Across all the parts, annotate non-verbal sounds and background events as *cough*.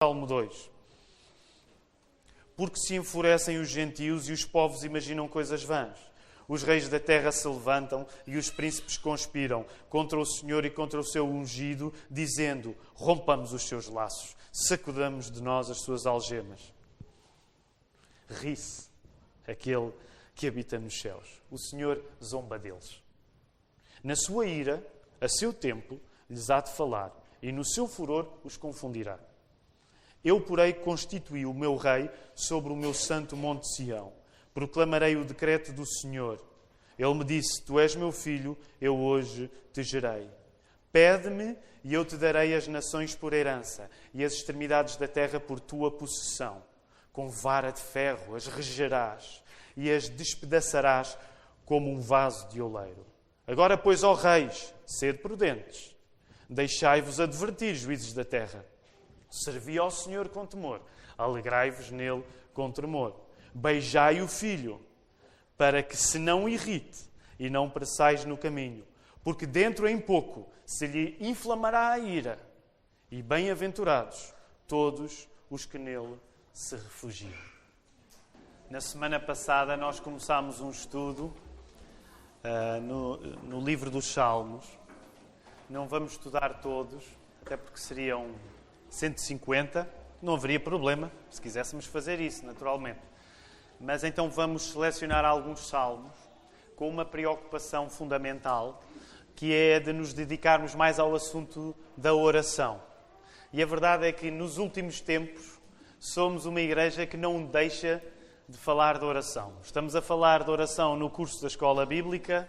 Salmo 2. Porque se enfurecem os gentios e os povos imaginam coisas vãs. Os reis da terra se levantam e os príncipes conspiram contra o Senhor e contra o seu ungido, dizendo: Rompamos os seus laços, sacudamos de nós as suas algemas. Ri-se aquele que habita nos céus. O Senhor zomba deles. Na sua ira, a seu tempo, lhes há de falar, e no seu furor os confundirá. Eu, porém, constituí o meu rei sobre o meu santo monte Sião. Proclamarei o decreto do Senhor. Ele me disse: Tu és meu filho, eu hoje te gerei. Pede-me e eu te darei as nações por herança e as extremidades da terra por tua possessão. Com vara de ferro as regerás e as despedaçarás como um vaso de oleiro. Agora, pois, ó reis, sede prudentes. Deixai-vos advertir, juízes da terra. Servi ao Senhor com temor. Alegrai-vos nele com tremor. Beijai o filho, para que se não irrite e não presais no caminho, porque dentro em pouco se lhe inflamará a ira. E bem-aventurados todos os que nele se refugiam. Na semana passada nós começámos um estudo uh, no, no livro dos Salmos. Não vamos estudar todos, até porque seriam 150. Não haveria problema se quiséssemos fazer isso, naturalmente. Mas então vamos selecionar alguns salmos com uma preocupação fundamental, que é de nos dedicarmos mais ao assunto da oração. E a verdade é que nos últimos tempos somos uma igreja que não deixa de falar de oração. Estamos a falar de oração no curso da Escola Bíblica,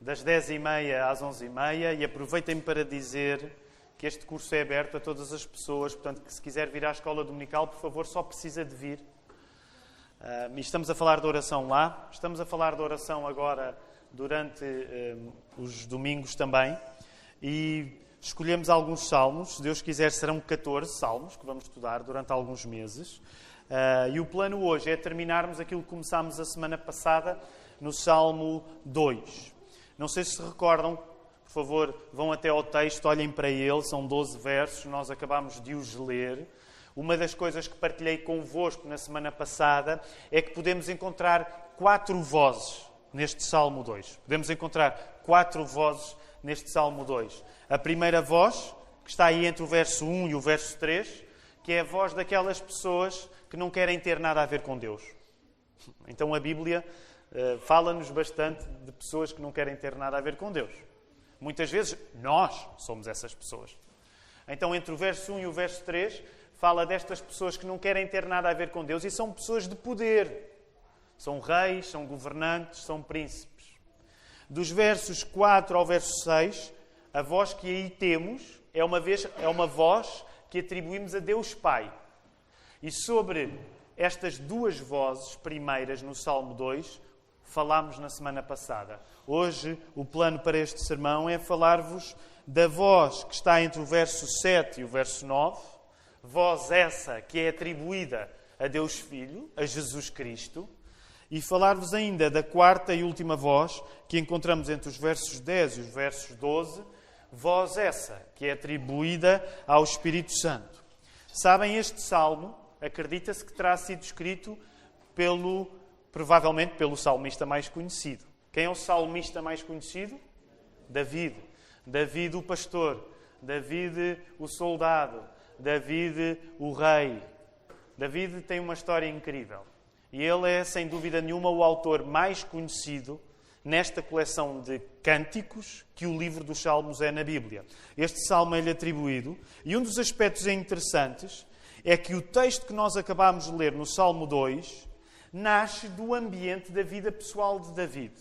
das 10h30 às 11h30, e aproveitem-me para dizer que este curso é aberto a todas as pessoas, portanto, que se quiser vir à Escola Dominical, por favor, só precisa de vir. Uh, estamos a falar de oração lá, estamos a falar de oração agora durante uh, os domingos também, e escolhemos alguns salmos, se Deus quiser serão 14 salmos que vamos estudar durante alguns meses. Uh, e o plano hoje é terminarmos aquilo que começámos a semana passada no Salmo 2. Não sei se se recordam, por favor, vão até ao texto, olhem para ele, são 12 versos, nós acabámos de os ler. Uma das coisas que partilhei convosco na semana passada é que podemos encontrar quatro vozes neste Salmo 2. Podemos encontrar quatro vozes neste Salmo 2. A primeira voz, que está aí entre o verso 1 e o verso 3, que é a voz daquelas pessoas que não querem ter nada a ver com Deus. Então a Bíblia uh, fala-nos bastante de pessoas que não querem ter nada a ver com Deus. Muitas vezes nós somos essas pessoas. Então, entre o verso 1 e o verso 3, fala destas pessoas que não querem ter nada a ver com Deus e são pessoas de poder. São reis, são governantes, são príncipes. Dos versos 4 ao verso 6, a voz que aí temos é uma, vez, é uma voz que atribuímos a Deus Pai. E sobre estas duas vozes primeiras no Salmo 2, falámos na semana passada. Hoje, o plano para este sermão é falar-vos da voz que está entre o verso 7 e o verso 9, voz essa que é atribuída a Deus Filho, a Jesus Cristo, e falar-vos ainda da quarta e última voz que encontramos entre os versos 10 e os versos 12, voz essa que é atribuída ao Espírito Santo. Sabem, este salmo acredita-se que terá sido escrito pelo, provavelmente pelo salmista mais conhecido. Quem é o salmista mais conhecido? David. David o pastor, David o soldado, David o rei. David tem uma história incrível. E ele é, sem dúvida nenhuma, o autor mais conhecido nesta coleção de cânticos que o livro dos Salmos é na Bíblia. Este salmo é-lhe atribuído, e um dos aspectos interessantes é que o texto que nós acabamos de ler no Salmo 2 nasce do ambiente da vida pessoal de David.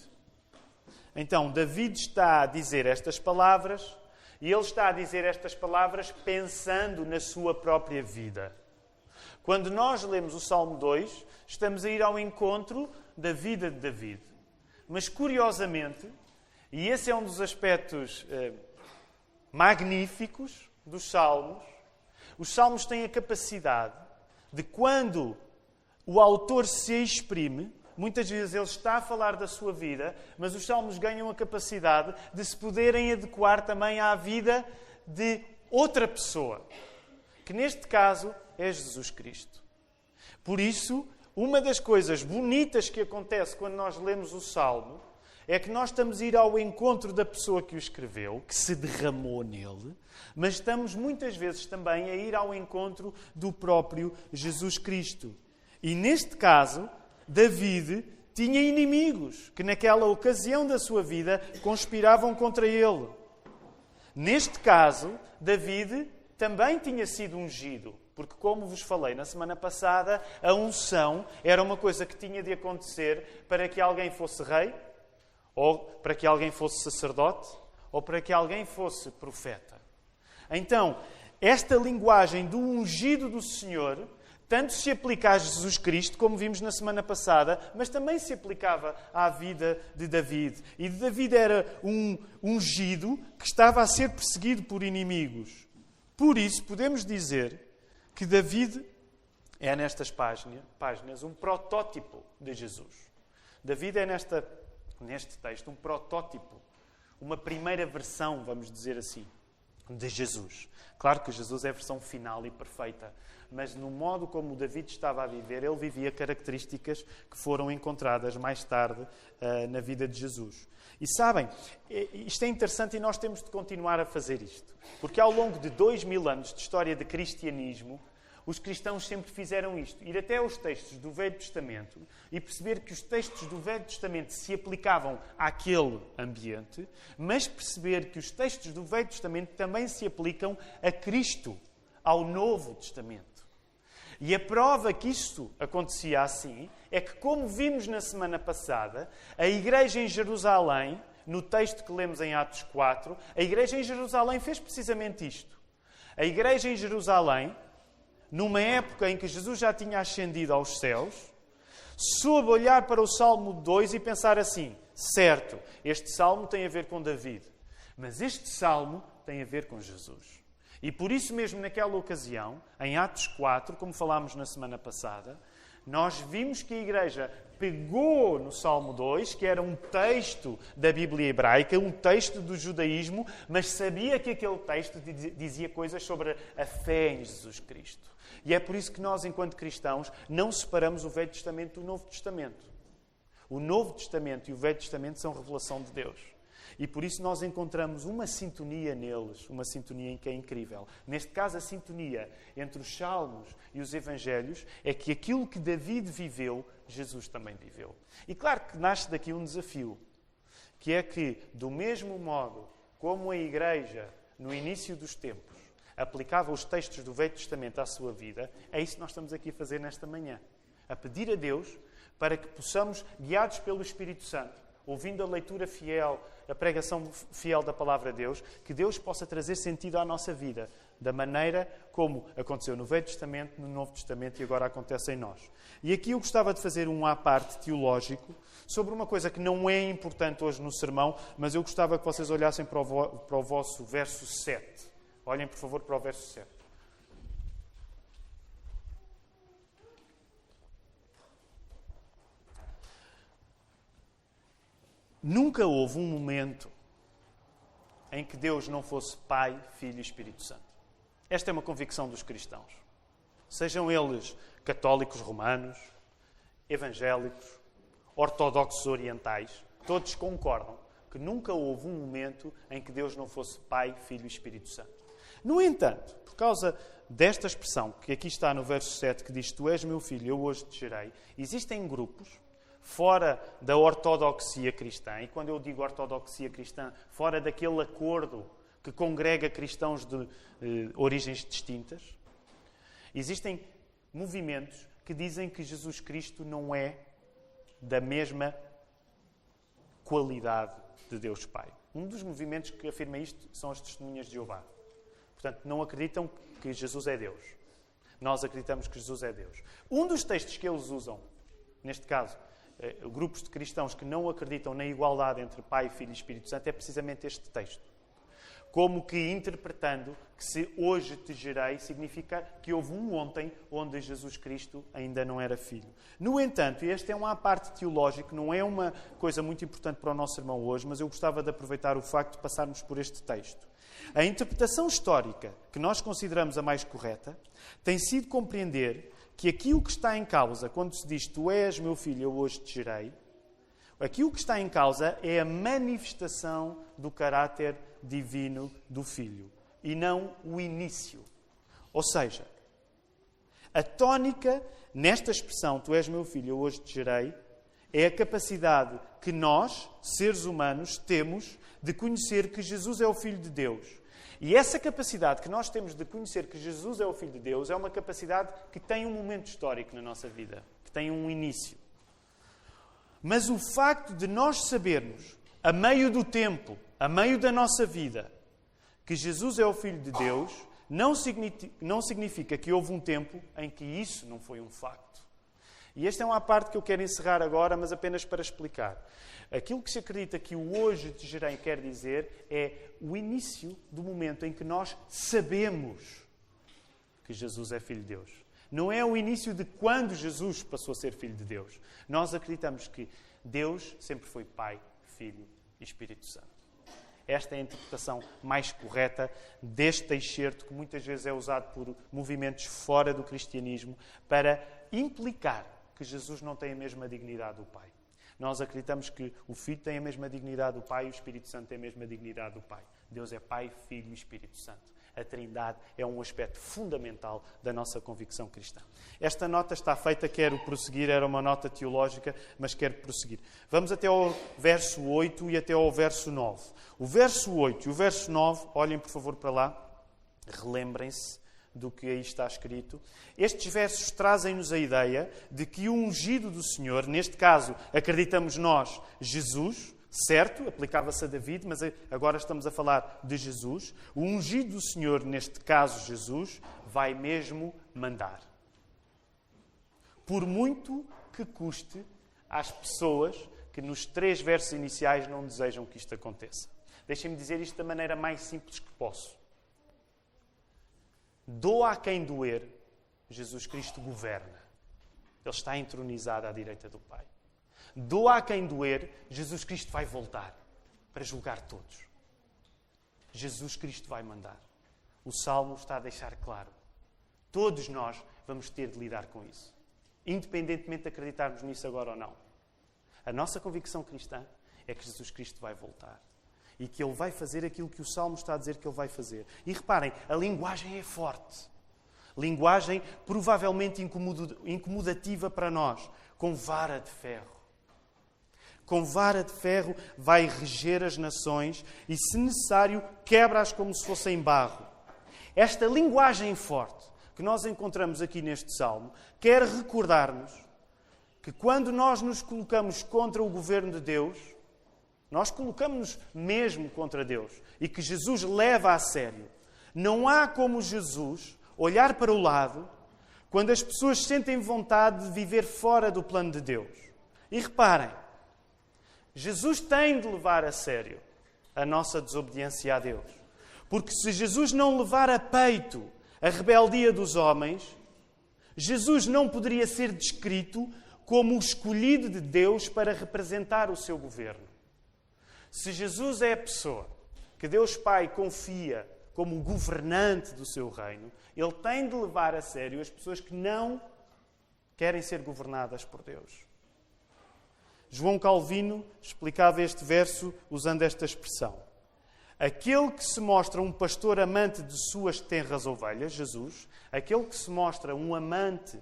Então, David está a dizer estas palavras e ele está a dizer estas palavras pensando na sua própria vida. Quando nós lemos o Salmo 2, estamos a ir ao encontro da vida de David. Mas, curiosamente, e esse é um dos aspectos eh, magníficos dos Salmos, os salmos têm a capacidade de, quando o autor se exprime, muitas vezes ele está a falar da sua vida, mas os salmos ganham a capacidade de se poderem adequar também à vida de outra pessoa. que neste caso é Jesus Cristo. Por isso, uma das coisas bonitas que acontece quando nós lemos o Salmo é que nós estamos a ir ao encontro da pessoa que o escreveu, que se derramou nele, mas estamos muitas vezes também a ir ao encontro do próprio Jesus Cristo. E neste caso, David tinha inimigos que, naquela ocasião da sua vida, conspiravam contra ele. Neste caso, David também tinha sido ungido. Porque, como vos falei na semana passada, a unção era uma coisa que tinha de acontecer para que alguém fosse rei, ou para que alguém fosse sacerdote, ou para que alguém fosse profeta. Então, esta linguagem do ungido do Senhor tanto se aplica a Jesus Cristo, como vimos na semana passada, mas também se aplicava à vida de David. E David era um ungido que estava a ser perseguido por inimigos. Por isso, podemos dizer que David é nestas páginas, um protótipo de Jesus. David é nesta, neste texto um protótipo, uma primeira versão, vamos dizer assim, de Jesus. Claro que Jesus é a versão final e perfeita, mas no modo como David estava a viver, ele vivia características que foram encontradas mais tarde uh, na vida de Jesus. E sabem, isto é interessante e nós temos de continuar a fazer isto, porque ao longo de dois mil anos de história de cristianismo, os cristãos sempre fizeram isto: ir até aos textos do Velho Testamento e perceber que os textos do Velho Testamento se aplicavam àquele ambiente, mas perceber que os textos do Velho Testamento também se aplicam a Cristo, ao Novo Testamento. E a prova que isto acontecia assim é que, como vimos na semana passada, a igreja em Jerusalém, no texto que lemos em Atos 4, a igreja em Jerusalém fez precisamente isto. A igreja em Jerusalém numa época em que Jesus já tinha ascendido aos céus, soube olhar para o Salmo 2 e pensar assim: certo, este salmo tem a ver com David, mas este salmo tem a ver com Jesus. E por isso mesmo, naquela ocasião, em Atos 4, como falámos na semana passada, nós vimos que a igreja pegou no Salmo 2, que era um texto da Bíblia hebraica, um texto do judaísmo, mas sabia que aquele texto dizia coisas sobre a fé em Jesus Cristo. E é por isso que nós, enquanto cristãos, não separamos o Velho Testamento do Novo Testamento. O Novo Testamento e o Velho Testamento são revelação de Deus. E por isso nós encontramos uma sintonia neles, uma sintonia em que é incrível. Neste caso, a sintonia entre os Salmos e os Evangelhos é que aquilo que David viveu, Jesus também viveu. E claro que nasce daqui um desafio, que é que, do mesmo modo como a Igreja, no início dos tempos, aplicava os textos do Velho Testamento à sua vida, é isso que nós estamos aqui a fazer nesta manhã. A pedir a Deus para que possamos, guiados pelo Espírito Santo, ouvindo a leitura fiel, a pregação fiel da palavra de Deus, que Deus possa trazer sentido à nossa vida, da maneira como aconteceu no Velho Testamento, no Novo Testamento e agora acontece em nós. E aqui eu gostava de fazer um à parte teológico sobre uma coisa que não é importante hoje no sermão, mas eu gostava que vocês olhassem para o, vosso verso 7. Olhem, por favor, para o verso 7. Nunca houve um momento em que Deus não fosse Pai, Filho e Espírito Santo. Esta é uma convicção dos cristãos. Sejam eles católicos romanos, evangélicos, ortodoxos orientais, todos concordam que nunca houve um momento em que Deus não fosse Pai, Filho e Espírito Santo. No entanto, por causa desta expressão que aqui está no verso 7, que diz: Tu és meu filho, eu hoje te gerei, existem grupos fora da ortodoxia cristã, e quando eu digo ortodoxia cristã, fora daquele acordo que congrega cristãos de eh, origens distintas, existem movimentos que dizem que Jesus Cristo não é da mesma qualidade de Deus Pai. Um dos movimentos que afirma isto são as testemunhas de Jeová. Portanto, não acreditam que Jesus é Deus. Nós acreditamos que Jesus é Deus. Um dos textos que eles usam, neste caso, grupos de cristãos que não acreditam na igualdade entre Pai, Filho e Espírito Santo, é precisamente este texto. como que interpretando que se hoje te gerei, significa que houve um ontem onde Jesus Cristo ainda não era filho. No entanto, e esta é uma parte teológica, não é uma coisa muito importante para o nosso irmão hoje, mas eu gostava de aproveitar o facto de passarmos por este texto. A interpretação histórica que nós consideramos a mais correta tem sido compreender que aquilo que está em causa quando se diz Tu és meu filho, eu hoje te gerei, aquilo que está em causa é a manifestação do caráter divino do Filho e não o início. Ou seja, a tónica nesta expressão, tu és meu filho, eu hoje te gerei, é a capacidade que nós, seres humanos, temos de conhecer que Jesus é o Filho de Deus. E essa capacidade que nós temos de conhecer que Jesus é o Filho de Deus é uma capacidade que tem um momento histórico na nossa vida, que tem um início. Mas o facto de nós sabermos, a meio do tempo, a meio da nossa vida, que Jesus é o Filho de Deus, não significa, que houve um tempo em que isso não foi um facto. E esta é uma parte que eu quero encerrar agora, mas apenas para explicar. Aquilo que se acredita que o hoje de Jerém quer dizer é o início do momento em que nós sabemos que Jesus é Filho de Deus. Não é o início de quando Jesus passou a ser Filho de Deus. Nós acreditamos que Deus sempre foi Pai, Filho e Espírito Santo. Esta é a interpretação mais correta deste excerto, que muitas vezes é usado por movimentos fora do cristianismo para implicar que Jesus não tem a mesma dignidade do Pai. Nós acreditamos que o Filho tem a mesma dignidade do Pai e o Espírito Santo tem a mesma dignidade do Pai. Deus é Pai, Filho e Espírito Santo. A Trindade é um aspecto fundamental da nossa convicção cristã. Esta nota está feita, quero prosseguir, era uma nota teológica, mas quero prosseguir. Vamos até ao verso 8 e até ao verso 9. O verso 8 e o verso 9, olhem por favor para lá, relembrem-se do que aí está escrito. Estes versos trazem-nos a ideia de que o ungido do Senhor, neste caso, acreditamos nós, Jesus, certo, aplicava-se a David, mas agora estamos a falar de Jesus. O ungido do Senhor, neste caso Jesus, vai mesmo mandar. Por muito que custe às pessoas que nos três versos iniciais não desejam que isto aconteça. Deixem-me dizer isto da maneira mais simples que posso. Doa a quem doer, Jesus Cristo governa. Ele está entronizado à direita do Pai. Doa a quem doer, Jesus Cristo vai voltar para julgar todos. Jesus Cristo vai mandar. O Salmo está a deixar claro. Todos nós vamos ter de lidar com isso. Independentemente de acreditarmos nisso agora ou não. A nossa convicção cristã é que Jesus Cristo vai voltar. E que Ele vai fazer aquilo que o Salmo está a dizer que Ele vai fazer. E reparem, a linguagem é forte. Linguagem provavelmente incomodativa para nós, com vara de ferro com vara de ferro vai reger as nações e, se necessário, quebra-as como se fossem barro. Esta linguagem forte que nós encontramos aqui neste salmo quer recordar-nos que quando nós nos colocamos contra o governo de Deus, nós colocamos-nos mesmo contra Deus e que Jesus leva a sério. Não há como Jesus olhar para o lado quando as pessoas sentem vontade de viver fora do plano de Deus. E reparem, Jesus tem de levar a sério a nossa desobediência a Deus. Porque se Jesus não levar a peito a rebeldia dos homens, Jesus não poderia ser descrito como o escolhido de Deus para representar o seu governo. Se Jesus é a pessoa que Deus Pai confia como governante do seu reino, ele tem de levar a sério as pessoas que não querem ser governadas por Deus. João Calvino explicava este verso usando esta expressão. Aquele que se mostra um pastor amante de suas tenras ovelhas, Jesus, aquele que se mostra um amante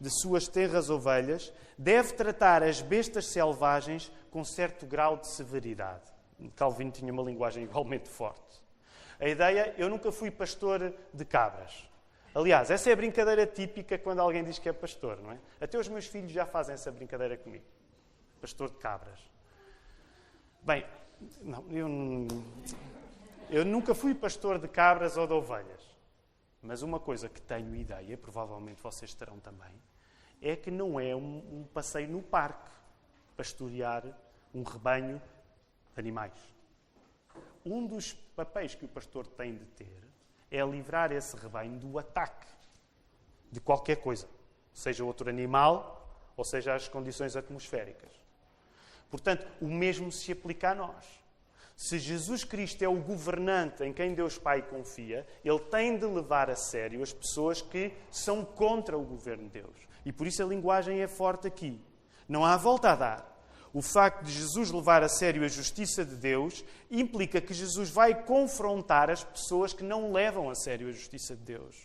de suas tenras ovelhas, deve tratar as bestas selvagens com certo grau de severidade. Calvino tinha uma linguagem igualmente forte. A ideia, eu nunca fui pastor de cabras. Aliás, essa é a brincadeira típica quando alguém diz que é pastor, não é? Até os meus filhos já fazem essa brincadeira comigo pastor de cabras. Bem, não, eu, eu nunca fui pastor de cabras ou de ovelhas. Mas uma coisa que tenho ideia, provavelmente vocês terão também, é que não é um, um passeio no parque pastorear um rebanho de animais. um dos papéis que o pastor tem de ter é livrar esse rebanho do ataque de qualquer coisa, seja outro animal ou seja as condições atmosféricas. Portanto, o mesmo se aplica a nós. Se Jesus Cristo é o governante em quem Deus Pai confia, ele tem de levar a sério as pessoas que são contra o governo de Deus. E por isso a linguagem é forte aqui. Não há volta a dar. O facto de Jesus levar a sério a justiça de Deus implica que Jesus vai confrontar as pessoas que não levam a sério a justiça de Deus.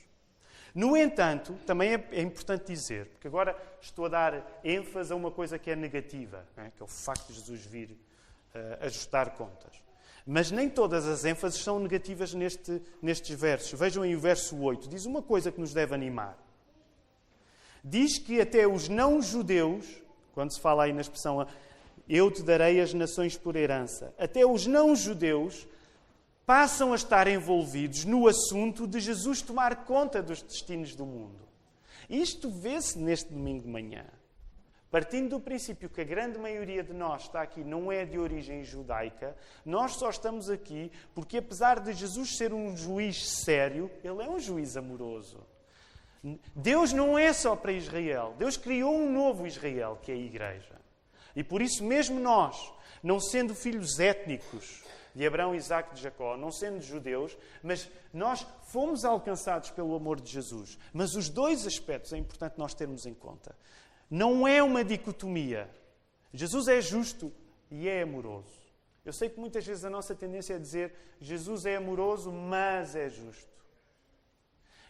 No entanto, também é, é importante dizer, porque agora estou a dar ênfase a uma coisa que é negativa, é? que é o facto de Jesus vir ajustar contas. Mas nem todas as ênfases são negativas neste, nestes versos. Vejam aí o verso 8. Diz uma coisa que nos deve animar. Diz que até os não-judeus, quando se fala aí na expressão eu te darei as nações por herança. Até os não-judeus passam a estar envolvidos no assunto de Jesus tomar conta dos destinos do mundo. Isto vê-se neste domingo de manhã. Partindo do princípio que a grande maioria de nós está aqui não é de origem judaica, nós só estamos aqui porque, apesar de Jesus ser um juiz sério, ele é um juiz amoroso. Deus não é só para Israel. Deus criou um novo Israel, que é a Igreja. E por isso, mesmo nós, não sendo filhos étnicos de Abraão, Isaac e de Jacó, não sendo judeus, mas nós fomos alcançados pelo amor de Jesus. Mas os dois aspectos é importante nós termos em conta. Não é uma dicotomia. Jesus é justo e é amoroso. Eu sei que muitas vezes a nossa tendência é dizer Jesus é amoroso, mas é justo.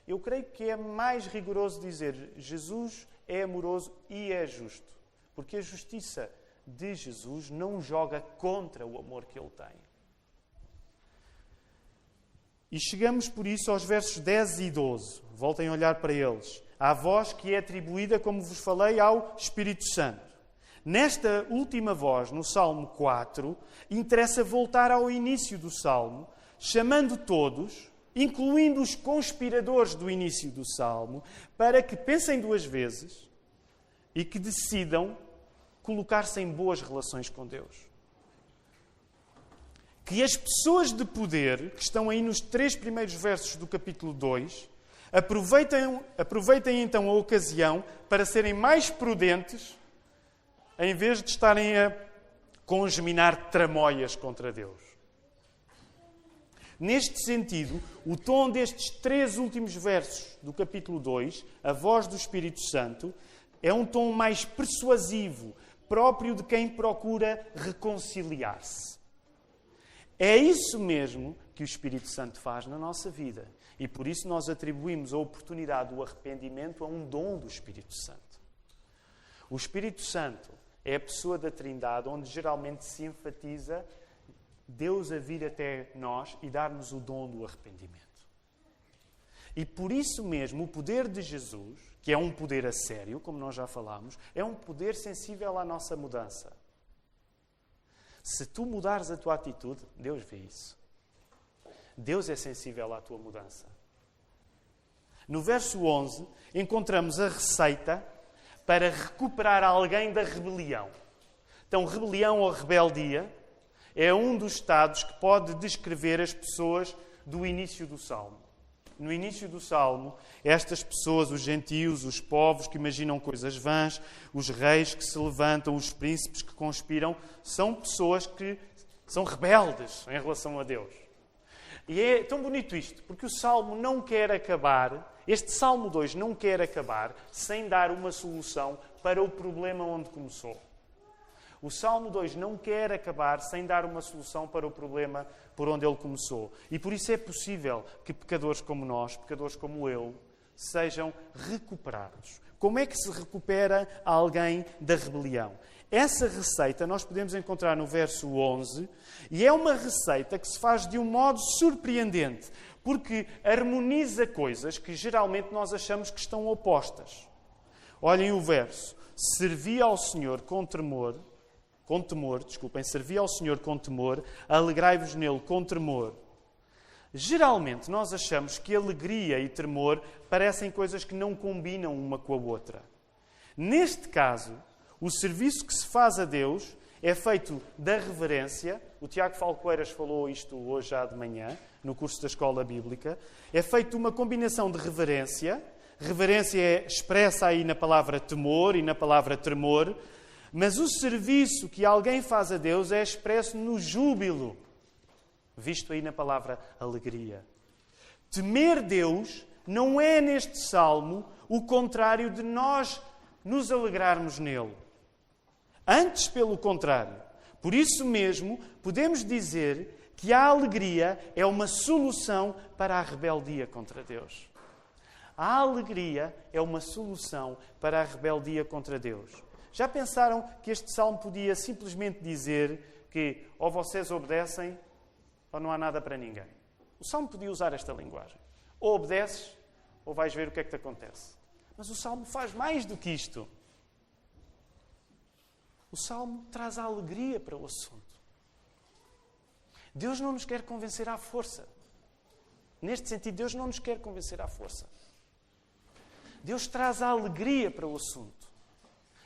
Eu creio que é mais rigoroso dizer Jesus é amoroso e é justo. Porque a justiça de Jesus não joga contra o amor que ele tem. E chegamos por isso aos versos 10 e 12. Voltem a olhar para eles. A voz que é atribuída, como vos falei, ao Espírito Santo. Nesta última voz, no Salmo 4, interessa voltar ao início do Salmo, chamando todos, incluindo os conspiradores do início do Salmo, para que pensem duas vezes e que decidam colocar-se em boas relações com Deus. Que as pessoas de poder, que estão aí nos três primeiros versos do capítulo 2, aproveitem, aproveitem então a ocasião para serem mais prudentes, em vez de estarem a congeminar tramóias contra Deus. Neste sentido, o tom destes três últimos versos do capítulo 2, a voz do Espírito Santo, é um tom mais persuasivo, próprio de quem procura reconciliar-se. É isso mesmo que o Espírito Santo faz na nossa vida. E por isso nós atribuímos a oportunidade do arrependimento a um dom do Espírito Santo. O Espírito Santo é a pessoa da Trindade onde geralmente se enfatiza Deus a vir até nós e dar-nos o dom do arrependimento. E por isso mesmo, o poder de Jesus, que é um poder a sério, como nós já falámos, é um poder sensível à nossa mudança. Se tu mudares a tua atitude, Deus vê isso. Deus é sensível à tua mudança. No verso 11, encontramos a receita para recuperar alguém da rebelião. Então, rebelião ou rebeldia é um dos estados que pode descrever as pessoas do início do Salmo no início do Salmo, estas pessoas, os gentios, os povos que imaginam coisas vãs, os reis que se levantam, os príncipes que conspiram, são pessoas que são rebeldes em relação a Deus. E é tão bonito isto, porque o Salmo não quer acabar, este Salmo 2 não quer acabar sem dar uma solução para o problema onde começou. O Salmo 2 não quer acabar sem dar uma solução para o problema por onde ele começou. E por isso é possível que pecadores como nós, pecadores como eu, sejam recuperados. Como é que se recupera alguém da rebelião? Essa receita nós podemos encontrar no verso 11 e é uma receita que se faz de um modo surpreendente, porque harmoniza coisas que geralmente nós achamos que estão opostas. Olhem o verso: Servi ao Senhor com tremor com temor, desculpem, servi ao Senhor com temor, alegrai-vos nele com tremor. Geralmente nós achamos que alegria e tremor parecem coisas que não combinam uma com a outra. Neste caso, o serviço que se faz a Deus é feito da reverência. O Tiago Falcoeiras falou isto hoje já de manhã, no curso da Escola Bíblica. É feito uma combinação de reverência. Reverência é expressa aí na palavra temor e na palavra tremor. Mas o serviço que alguém faz a Deus é expresso no júbilo, visto aí na palavra alegria. Temer Deus não é neste salmo o contrário de nós nos alegrarmos nele. Antes, pelo contrário. Por isso mesmo, podemos dizer que a alegria é uma solução para a rebeldia contra Deus. A alegria é uma solução para a rebeldia contra Deus. Já pensaram que este salmo podia simplesmente dizer que ou vocês obedecem ou não há nada para ninguém? O salmo podia usar esta linguagem. Ou obedeces ou vais ver o que é que te acontece. Mas o salmo faz mais do que isto. O salmo traz a alegria para o assunto. Deus não nos quer convencer à força. Neste sentido, Deus não nos quer convencer à força. Deus traz a alegria para o assunto.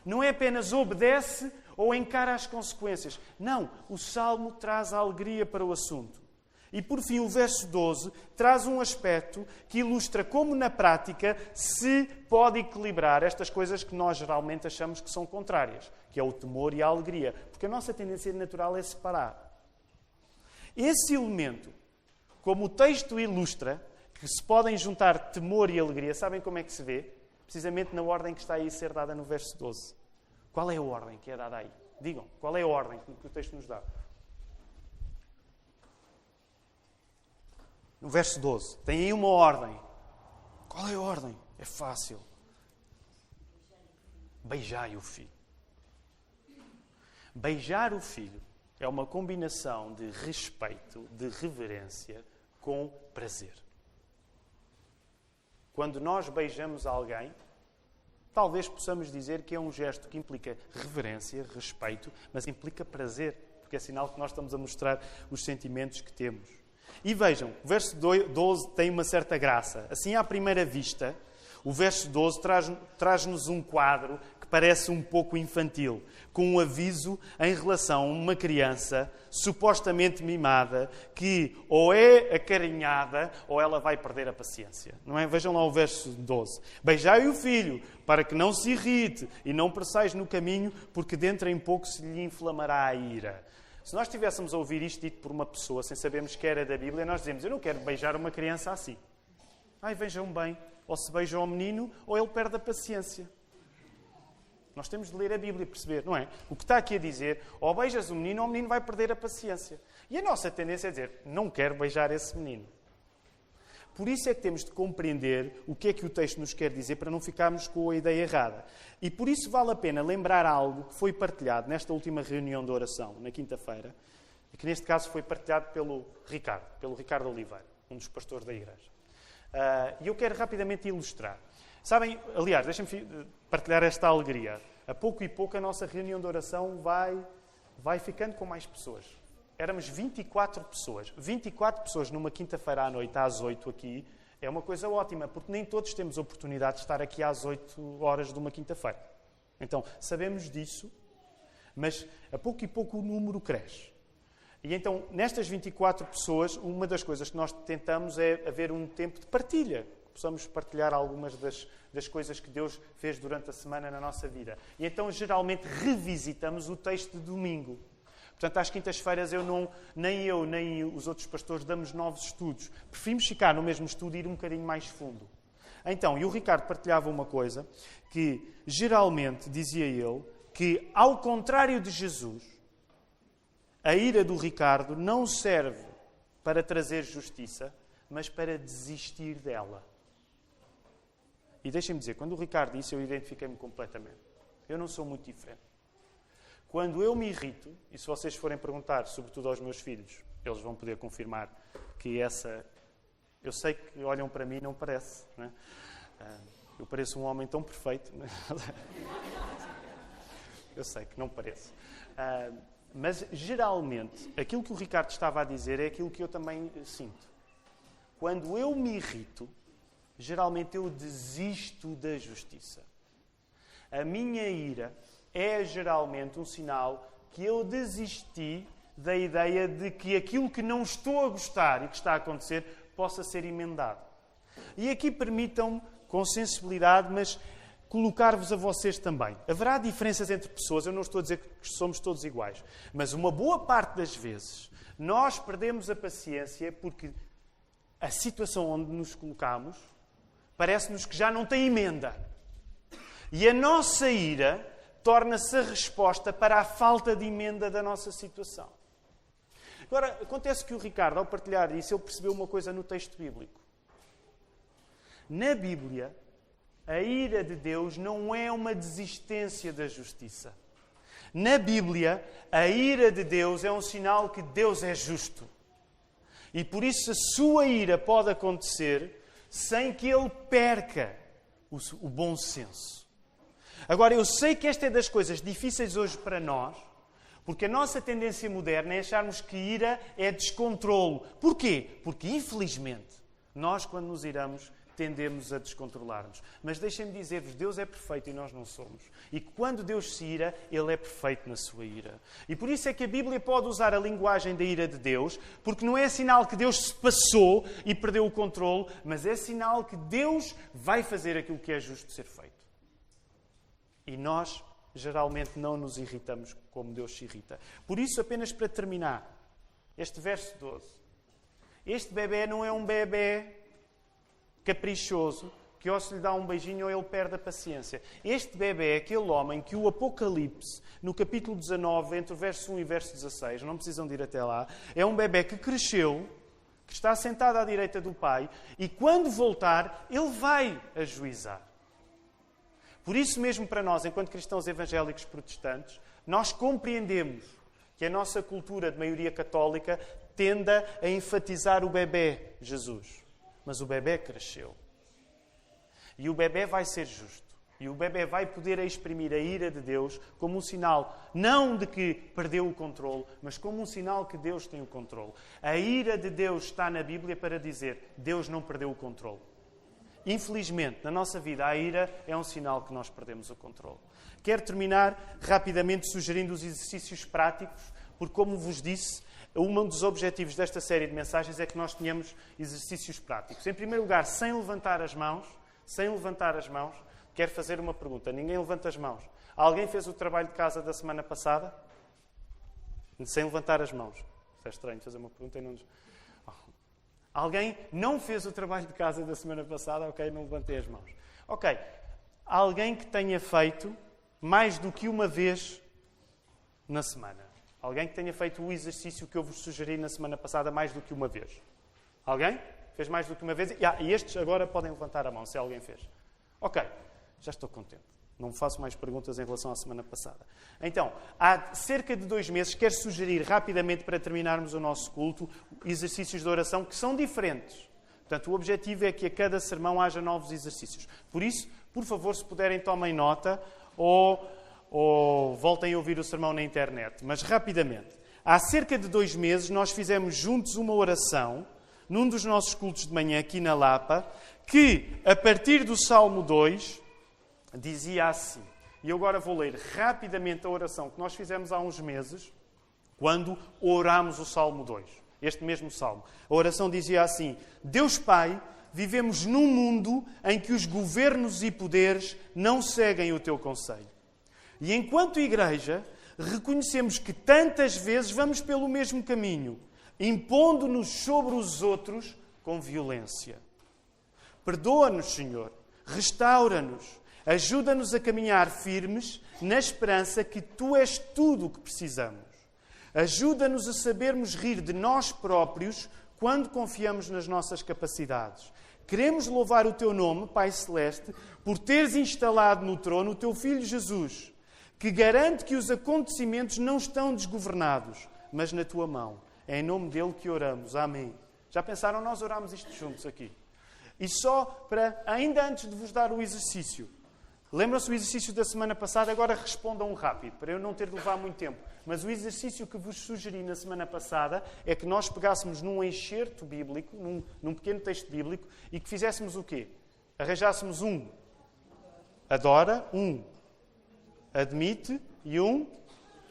Não é apenas obedece ou encara as consequências. Não, o salmo traz a alegria para o assunto. E por fim, o verso 12 traz um aspecto que ilustra como, na prática, se pode equilibrar estas coisas que nós geralmente achamos que são contrárias, que é o temor e a alegria. Porque a nossa tendência natural é separar. Esse elemento, como o texto ilustra, que se podem juntar temor e alegria, sabem como é que se vê? Precisamente na ordem que está aí a ser dada no verso 12. Qual é a ordem que é dada aí? Digam, qual é a ordem que o texto nos dá? no verso 12. Tem aí uma ordem. Qual é a ordem? É fácil. Beijai o filho. Beijar o filho é uma combinação de respeito, de reverência com prazer. Quando nós beijamos alguém, talvez possamos dizer que é um gesto que implica reverência, respeito, mas implica prazer, porque é sinal que nós estamos a mostrar os sentimentos que temos. E vejam, o verso 12 tem uma certa graça. Assim, à primeira vista, o verso 12 traz-nos traz um quadro que parece um pouco infantil, com um aviso em relação a uma criança supostamente mimada que ou é acarinhada ou ela vai perder a paciência. Não é? Vejam lá o verso 12. Beijai o filho, para que não se irrite e não presseis no caminho, porque dentro em pouco se lhe inflamará a ira. Se nós estivéssemos a ouvir isto dito por uma pessoa sem sabermos que era da Bíblia, nós dizemos: Eu não quero beijar uma criança assim. Ai, vejam bem. Ou se beija o menino, ou ele perde a paciência. Nós temos de ler a Bíblia e perceber, não é? O que está aqui a dizer, ou beijas o menino, ou o menino vai perder a paciência. E a nossa tendência é dizer: Não quero beijar esse menino. Por isso é que temos de compreender o que é que o texto nos quer dizer para não ficarmos com a ideia errada. E por isso vale a pena lembrar algo que foi partilhado nesta última reunião de oração, na quinta-feira, e que neste caso foi partilhado pelo Ricardo, pelo Ricardo Oliveira, um dos pastores da igreja. Uh, e eu quero rapidamente ilustrar. Sabem, aliás, deixem-me partilhar esta alegria. A pouco e pouco a nossa reunião de oração vai, vai ficando com mais pessoas éramos 24 pessoas. 24 pessoas numa quinta-feira à noite, às 8 aqui, é uma coisa ótima, porque nem todos temos oportunidade de estar aqui às 8 horas de uma quinta-feira. Então, sabemos disso, mas a pouco e pouco o número cresce. E então, nestas 24 pessoas, uma das coisas que nós tentamos é haver um tempo de partilha. Possamos partilhar algumas das, das coisas que Deus fez durante a semana na nossa vida. E então, geralmente, revisitamos o texto de domingo. Portanto, às quintas-feiras eu não, nem eu nem os outros pastores damos novos estudos. Preferimos ficar no mesmo estudo e ir um bocadinho mais fundo. Então, e o Ricardo partilhava uma coisa que geralmente dizia ele que, ao contrário de Jesus, a ira do Ricardo não serve para trazer justiça, mas para desistir dela. E deixem-me dizer, quando o Ricardo disse, eu identifiquei-me completamente. Eu não sou muito diferente. Quando eu me irrito, e se vocês forem perguntar, sobretudo aos meus filhos, eles vão poder confirmar que essa. Eu sei que olham para mim e não parece. É? Ah, eu pareço um homem tão perfeito. *laughs* Eu sei que não pareço. Mas, geralmente, aquilo que o Ricardo estava a dizer é aquilo que eu também sinto. Quando eu me irrito, geralmente eu desisto da justiça. A minha ira é geralmente um sinal que eu desisti da ideia de que aquilo que não estou a gostar e que está a acontecer possa ser emendado. E aqui permitam-me, com sensibilidade, mas colocar-vos a vocês também. Haverá diferenças entre pessoas, eu não estou a dizer que somos todos iguais, mas uma boa parte das vezes nós perdemos a paciência porque a situação onde nos colocamos parece-nos que já não tem emenda. E a nossa ira torna-se a resposta para a falta de emenda da nossa situação. Agora, acontece que o Ricardo, ao partilhar isso, ele percebeu uma coisa no texto bíblico. Na Bíblia, a ira de Deus não é uma desistência da justiça. Na Bíblia, a ira de Deus é um sinal que Deus é justo. E por isso a sua ira pode acontecer sem que ele perca o, bom senso. Agora, eu sei que esta é das coisas difíceis hoje para nós, porque a nossa tendência moderna é acharmos que ira é descontrolo. Porquê? Porque, infelizmente, nós, quando nos iramos, tendemos a descontrolar-nos. Mas deixem-me dizer-vos: Deus é perfeito e nós não somos. E quando Deus se ira, Ele é perfeito na sua ira. E por isso é que a Bíblia pode usar a linguagem da ira de Deus, porque não é sinal que Deus se passou e perdeu o controle, mas é sinal que Deus vai fazer aquilo que é justo ser feito. E nós geralmente não nos irritamos como Deus se irrita. Por isso, apenas para terminar, este verso 12. Este bebê não é um bebê caprichoso que ou se lhe dá um beijinho ou ele perde a paciência. Este bebê é aquele homem que o Apocalipse, no capítulo 19, entre o verso 1 e o verso 16, não precisam de ir até lá, é um bebê que cresceu, que está sentado à direita do pai, e quando voltar, ele vai ajuizar. Por isso mesmo, para nós, enquanto cristãos evangélicos protestantes, nós compreendemos que a nossa cultura de maioria católica tenda a enfatizar o bebê Jesus. Mas o bebê cresceu. E o bebê vai ser justo. E o bebê vai poder exprimir a ira de Deus como um sinal, não de que perdeu o controle, mas como um sinal que Deus tem o controle. A ira de Deus está na Bíblia para dizer: Deus não perdeu o controle. Infelizmente, na nossa vida, a ira é um sinal que nós perdemos o controle. Quero terminar rapidamente sugerindo os exercícios práticos, porque, como vos disse, um dos objetivos desta série de mensagens é que nós tenhamos exercícios práticos. Em primeiro lugar, sem levantar as mãos, sem levantar as mãos, quero fazer uma pergunta. Ninguém levanta as mãos. Alguém fez o trabalho de casa da semana passada? Sem levantar as mãos. Isso é estranho fazer uma pergunta e não. Alguém não fez o trabalho de casa da semana passada, ok, não levantei as mãos. Ok, alguém que tenha feito mais do que uma vez na semana. Alguém que tenha feito o exercício que eu vos sugeri na semana passada mais do que uma vez. Alguém? Fez mais do que uma vez? Ah, e estes agora podem levantar a mão, se alguém fez. Ok, já estou contente. Não faço mais perguntas em relação à semana passada. Então, há cerca de dois meses, quero sugerir rapidamente, para terminarmos o nosso culto, exercícios de oração que são diferentes. Portanto, o objetivo é que a cada sermão haja novos exercícios. Por isso, por favor, se puderem, tomem nota ou, ou voltem a ouvir o sermão na internet. Mas, rapidamente. Há cerca de dois meses, nós fizemos juntos uma oração, num dos nossos cultos de manhã, aqui na Lapa, que, a partir do Salmo 2, dizia assim. E agora vou ler rapidamente a oração que nós fizemos há uns meses, quando orámos o Salmo 2. Este mesmo salmo. A oração dizia assim: Deus Pai, vivemos num mundo em que os governos e poderes não seguem o teu conselho. E enquanto igreja, reconhecemos que tantas vezes vamos pelo mesmo caminho, impondo-nos sobre os outros com violência. Perdoa-nos, Senhor, restaura-nos, Ajuda-nos a caminhar firmes na esperança que tu és tudo o que precisamos. Ajuda-nos a sabermos rir de nós próprios quando confiamos nas nossas capacidades. Queremos louvar o teu nome, Pai Celeste, por teres instalado no trono o teu Filho Jesus, que garante que os acontecimentos não estão desgovernados, mas na tua mão. É em nome dele que oramos. Amém. Já pensaram? Nós oramos isto juntos aqui. E só para, ainda antes de vos dar o exercício, Lembram-se do exercício da semana passada? Agora respondam rápido, para eu não ter de levar muito tempo. Mas o exercício que vos sugeri na semana passada é que nós pegássemos num enxerto bíblico, num, num pequeno texto bíblico, e que fizéssemos o quê? Arranjássemos um adora, um admite e um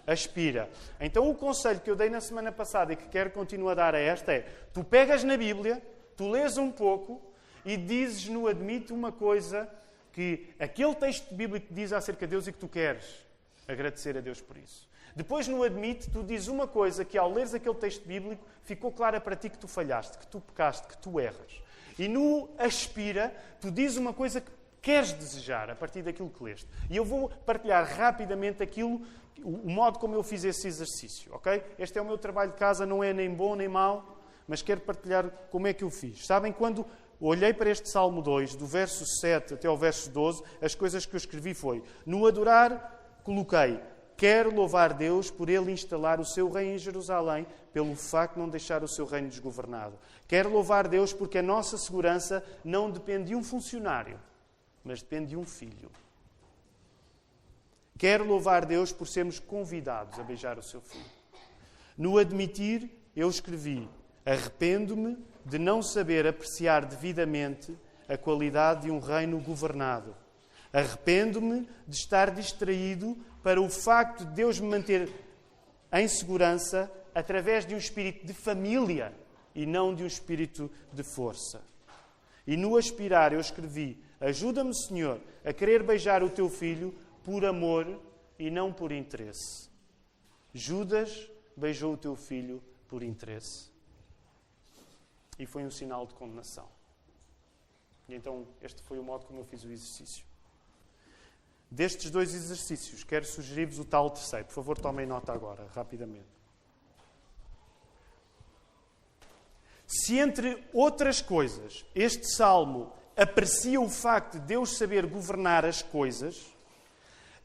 aspira. Então, o conselho que eu dei na semana passada e que quero continuar a dar a esta é: tu pegas na Bíblia, tu lês um pouco e dizes no Admite uma coisa que aquele texto bíblico diz acerca de Deus e que tu queres agradecer a Deus por isso. Depois, no Admite, tu dizes uma coisa que, ao leres aquele texto bíblico, ficou clara para ti que tu falhaste, que tu pecaste, que tu erras. E no Aspira, tu dizes uma coisa que queres desejar a partir daquilo que leste. E eu vou partilhar rapidamente aquilo, o modo como eu fiz esse exercício, ok? Este é o meu trabalho de casa, não é nem bom nem mau, mas quero partilhar como é que eu fiz. Sabem, quando olhei para este Salmo 2, do verso 7 até ao verso 12, as coisas que eu escrevi foi: No adorar, coloquei Quero louvar Deus por ele instalar o seu reino em Jerusalém, pelo facto de não deixar o seu reino desgovernado. Quero louvar Deus porque a nossa segurança não depende de um funcionário, mas depende de um filho. Quero louvar Deus por sermos convidados a beijar o seu filho. No admitir, eu escrevi: Arrependo-me de não saber apreciar devidamente a qualidade de um reino governado. Arrependo-me de estar distraído para o facto de Deus me manter em segurança através de um espírito de família e não de um espírito de força. E no aspirar eu escrevi: Ajuda-me, Senhor, a querer beijar o teu filho por amor e não por interesse. Judas beijou o teu filho por interesse. E foi um sinal de condenação. E então, este foi o modo como eu fiz o exercício. Destes dois exercícios, quero sugerir-vos o tal terceiro. Por favor, tomem nota agora, rapidamente. Se, entre outras coisas, este salmo aprecia o facto de Deus saber governar as coisas,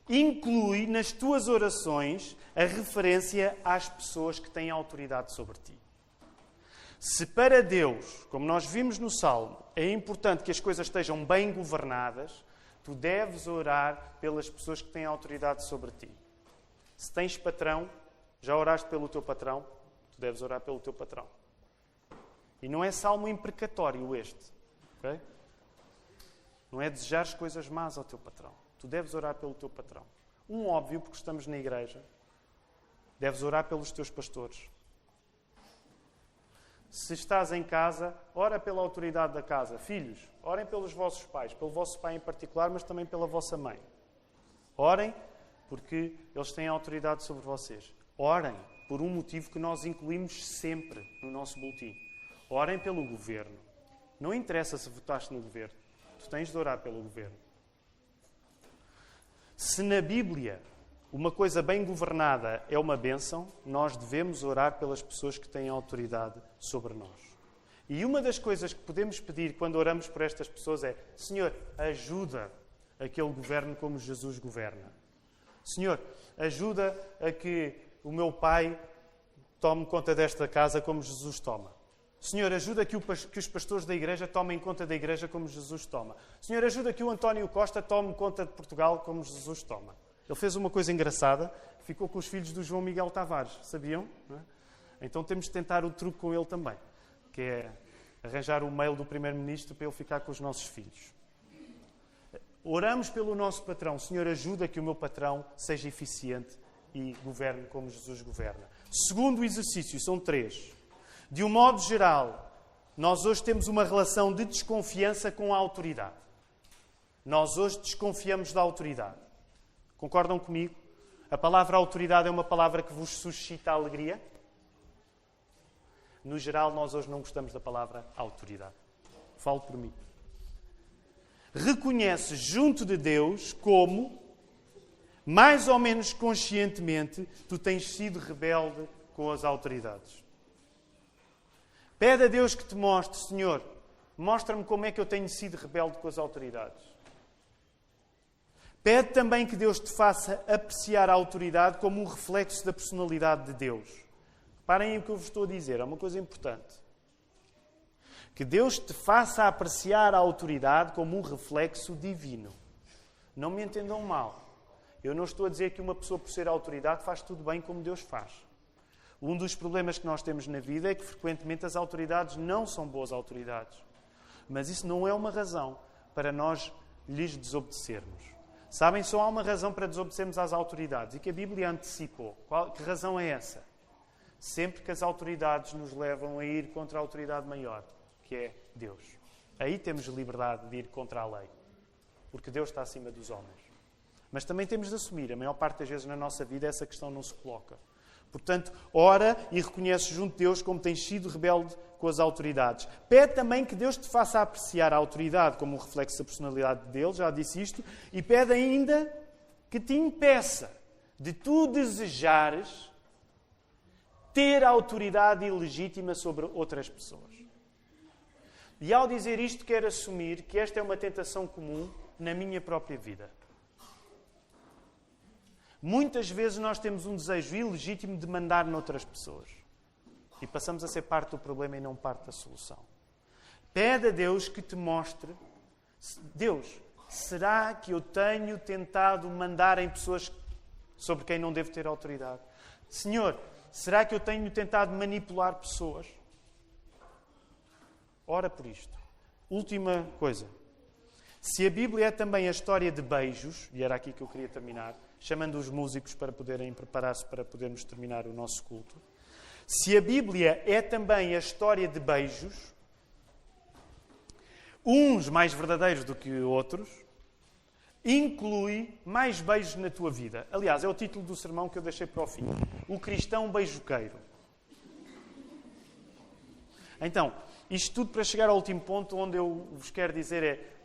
inclui nas tuas orações a referência às pessoas que têm autoridade sobre ti. Se para Deus, como nós vimos no Salmo, é importante que as coisas estejam bem governadas, Tu deves orar pelas pessoas que têm autoridade sobre ti. Se tens patrão, já oraste pelo teu patrão? Tu deves orar pelo teu patrão. E não é salmo imprecatório este. Okay? Não é desejar coisas más ao teu patrão. Tu deves orar pelo teu patrão. Um óbvio, porque estamos na igreja. Deves orar pelos teus pastores. Se estás em casa, ora pela autoridade da casa. Filhos, orem pelos vossos pais, pelo vosso pai em particular, mas também pela vossa mãe. Orem porque eles têm autoridade sobre vocês. Orem por um motivo que nós incluímos sempre no nosso boletim. Orem pelo governo. Não interessa se votaste no governo. Tu tens de orar pelo governo. Se na Bíblia uma coisa bem governada é uma bênção, nós devemos orar pelas pessoas que têm autoridade sobre nós. E uma das coisas que podemos pedir quando oramos por estas pessoas é: Senhor, ajuda aquele governo como Jesus governa. Senhor, ajuda a que o meu pai tome conta desta casa como Jesus toma. Senhor, ajuda que, os pastores da igreja tomem conta da igreja como Jesus toma. Senhor, ajuda que o António Costa tome conta de Portugal como Jesus toma. Ele fez uma coisa engraçada, ficou com os filhos do João Miguel Tavares, sabiam? É? Então temos de tentar o truque com ele também, que é arranjar o mail do Primeiro-Ministro para ele ficar com os nossos filhos. Oramos pelo nosso patrão. Senhor, ajuda que o meu patrão seja eficiente e governe como Jesus governa. Segundo exercício, são três. De um modo geral, nós hoje temos uma relação de desconfiança com a autoridade. Nós hoje desconfiamos da autoridade. Concordam comigo? A palavra autoridade é uma palavra que vos suscita alegria? No geral, nós hoje não gostamos da palavra autoridade. Falo por mim. Reconhece junto de Deus como, mais ou menos conscientemente, tu tens sido rebelde com as autoridades. Pede a Deus que te mostre, Senhor, mostra-me como é que eu tenho sido rebelde com as autoridades. Pede também que Deus te faça apreciar a autoridade como um reflexo da personalidade de Deus. Parem o que eu vos estou a dizer, é uma coisa importante. Que Deus te faça apreciar a autoridade como um reflexo divino. Não me entendam mal. Eu não estou a dizer que uma pessoa, por ser autoridade, faz tudo bem como Deus faz. Um dos problemas que nós temos na vida é que frequentemente as autoridades não são boas autoridades. Mas isso não é uma razão para nós lhes desobedecermos. Sabem, só há uma razão para desobedecermos às autoridades e que a Bíblia antecipou. Qual, que razão é essa? Sempre que as autoridades nos levam a ir contra a autoridade maior, que é Deus. Aí temos liberdade de ir contra a lei, porque Deus está acima dos homens. Mas também temos de assumir, a maior parte das vezes na nossa vida essa questão não se coloca. Portanto, ora e reconhece junto de Deus como tens sido rebelde com as autoridades. Pede também que Deus te faça apreciar a autoridade como um reflexo da personalidade dele, já disse isto, e pede ainda que te impeça de tu desejares ter autoridade ilegítima sobre outras pessoas. E ao dizer isto, quero assumir que esta é uma tentação comum na minha própria vida. Muitas vezes nós temos um desejo ilegítimo de mandar noutras pessoas. E passamos a ser parte do problema e não parte da solução. Pede a Deus que te mostre. Deus, será que eu tenho tentado mandar em pessoas sobre quem não devo ter autoridade? Senhor, será que eu tenho tentado manipular pessoas? Ora por isto. Última coisa. Se a Bíblia é também a história de beijos, e era aqui que eu queria terminar, chamando os músicos para poderem preparar-se para podermos terminar o nosso culto. Se a Bíblia é também a história de beijos, uns mais verdadeiros do que outros, inclui mais beijos na tua vida. Aliás, é o título do sermão que eu deixei para o fim. O cristão beijoqueiro. Então, isto tudo para chegar ao último ponto onde eu vos quero dizer é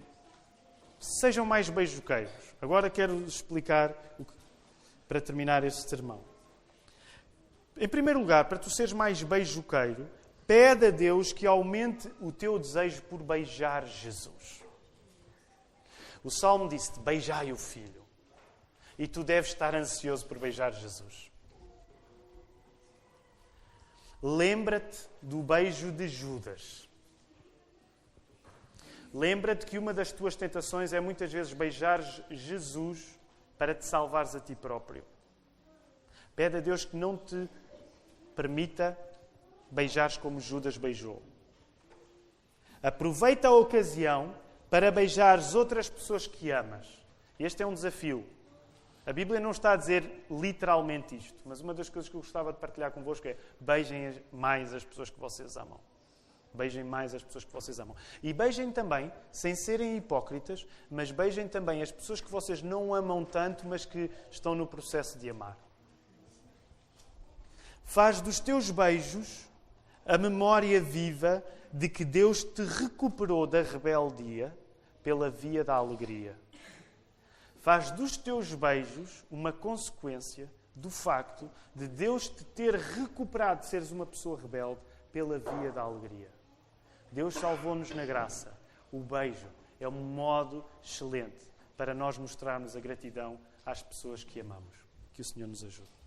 sejam mais beijoqueiros. Agora quero explicar, para terminar este sermão. Em primeiro lugar, para tu seres mais beijoqueiro, pede a Deus que aumente o teu desejo por beijar Jesus. O Salmo disse-te: beijai o Filho. E tu deves estar ansioso por beijar Jesus. Lembra-te do beijo de Judas. Lembra-te que uma das tuas tentações é muitas vezes beijar Jesus para te salvares a ti próprio. Pede a Deus que não te permita beijares como Judas beijou. Aproveita a ocasião para beijares outras pessoas que amas. Este é um desafio. A Bíblia não está a dizer literalmente isto, mas uma das coisas que eu gostava de partilhar convosco é beijem mais as pessoas que vocês amam. Beijem mais as pessoas que vocês amam. E beijem também, sem serem hipócritas, mas beijem também as pessoas que vocês não amam tanto, mas que estão no processo de amar. Faz dos teus beijos a memória viva de que Deus te recuperou da rebeldia pela via da alegria. Faz dos teus beijos uma consequência do facto de Deus te ter recuperado de seres uma pessoa rebelde pela via da alegria. Deus salvou-nos na graça. O beijo é um modo excelente para nós mostrarmos a gratidão às pessoas que amamos. Que o Senhor nos ajude.